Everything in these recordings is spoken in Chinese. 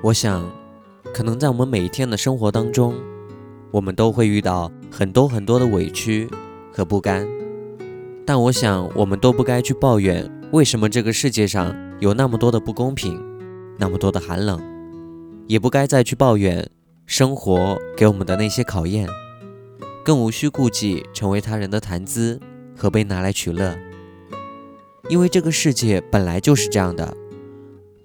我想，可能在我们每一天的生活当中，我们都会遇到很多很多的委屈和不甘。但我想，我们都不该去抱怨为什么这个世界上有那么多的不公平，那么多的寒冷，也不该再去抱怨生活给我们的那些考验，更无需顾忌成为他人的谈资和被拿来取乐。因为这个世界本来就是这样的。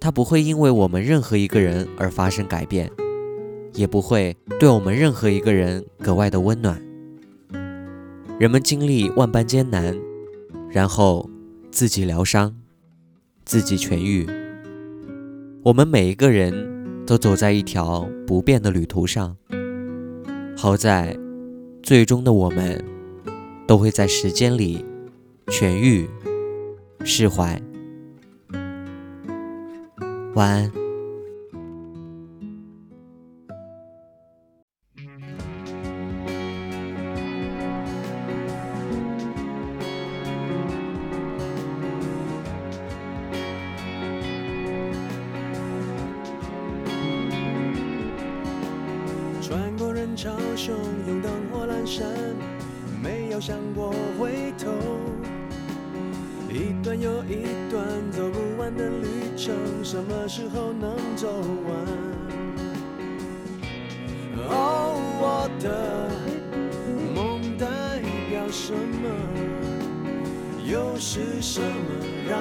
它不会因为我们任何一个人而发生改变，也不会对我们任何一个人格外的温暖。人们经历万般艰难，然后自己疗伤，自己痊愈。我们每一个人都走在一条不变的旅途上。好在，最终的我们都会在时间里痊愈、释怀。晚安。穿过人潮汹涌，灯火阑珊，没有想过回头。一段又一段走不完的旅程，什么时候能走完？哦，我的梦代表什么？又是什么让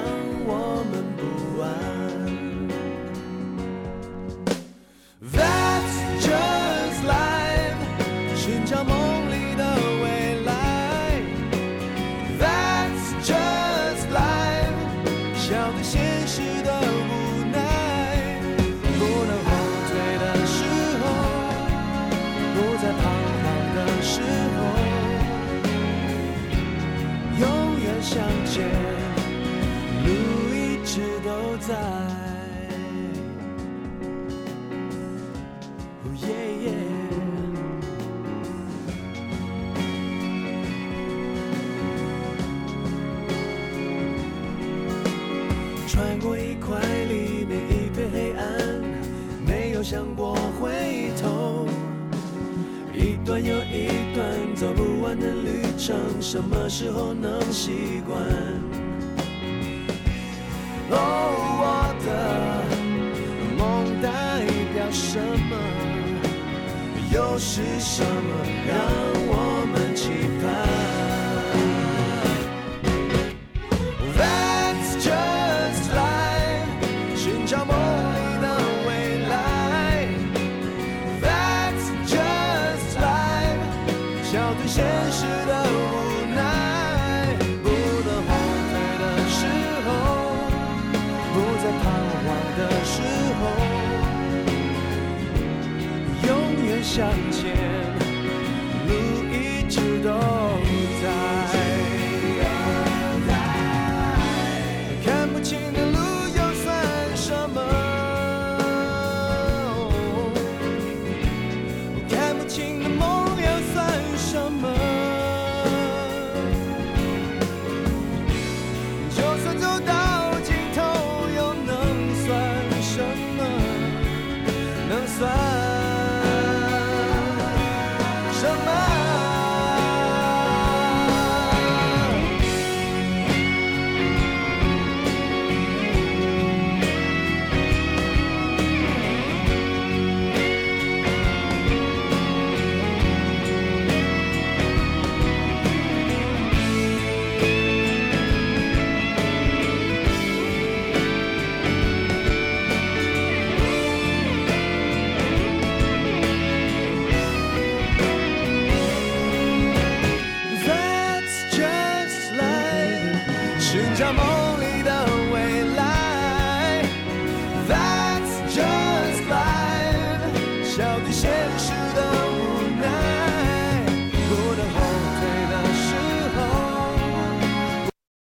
穿过一块黎明，一片黑暗，没有想过回头。一段又一段走不完的旅程，什么时候能习惯？哦，我的梦代表什么？又是什么让我 inside de amor.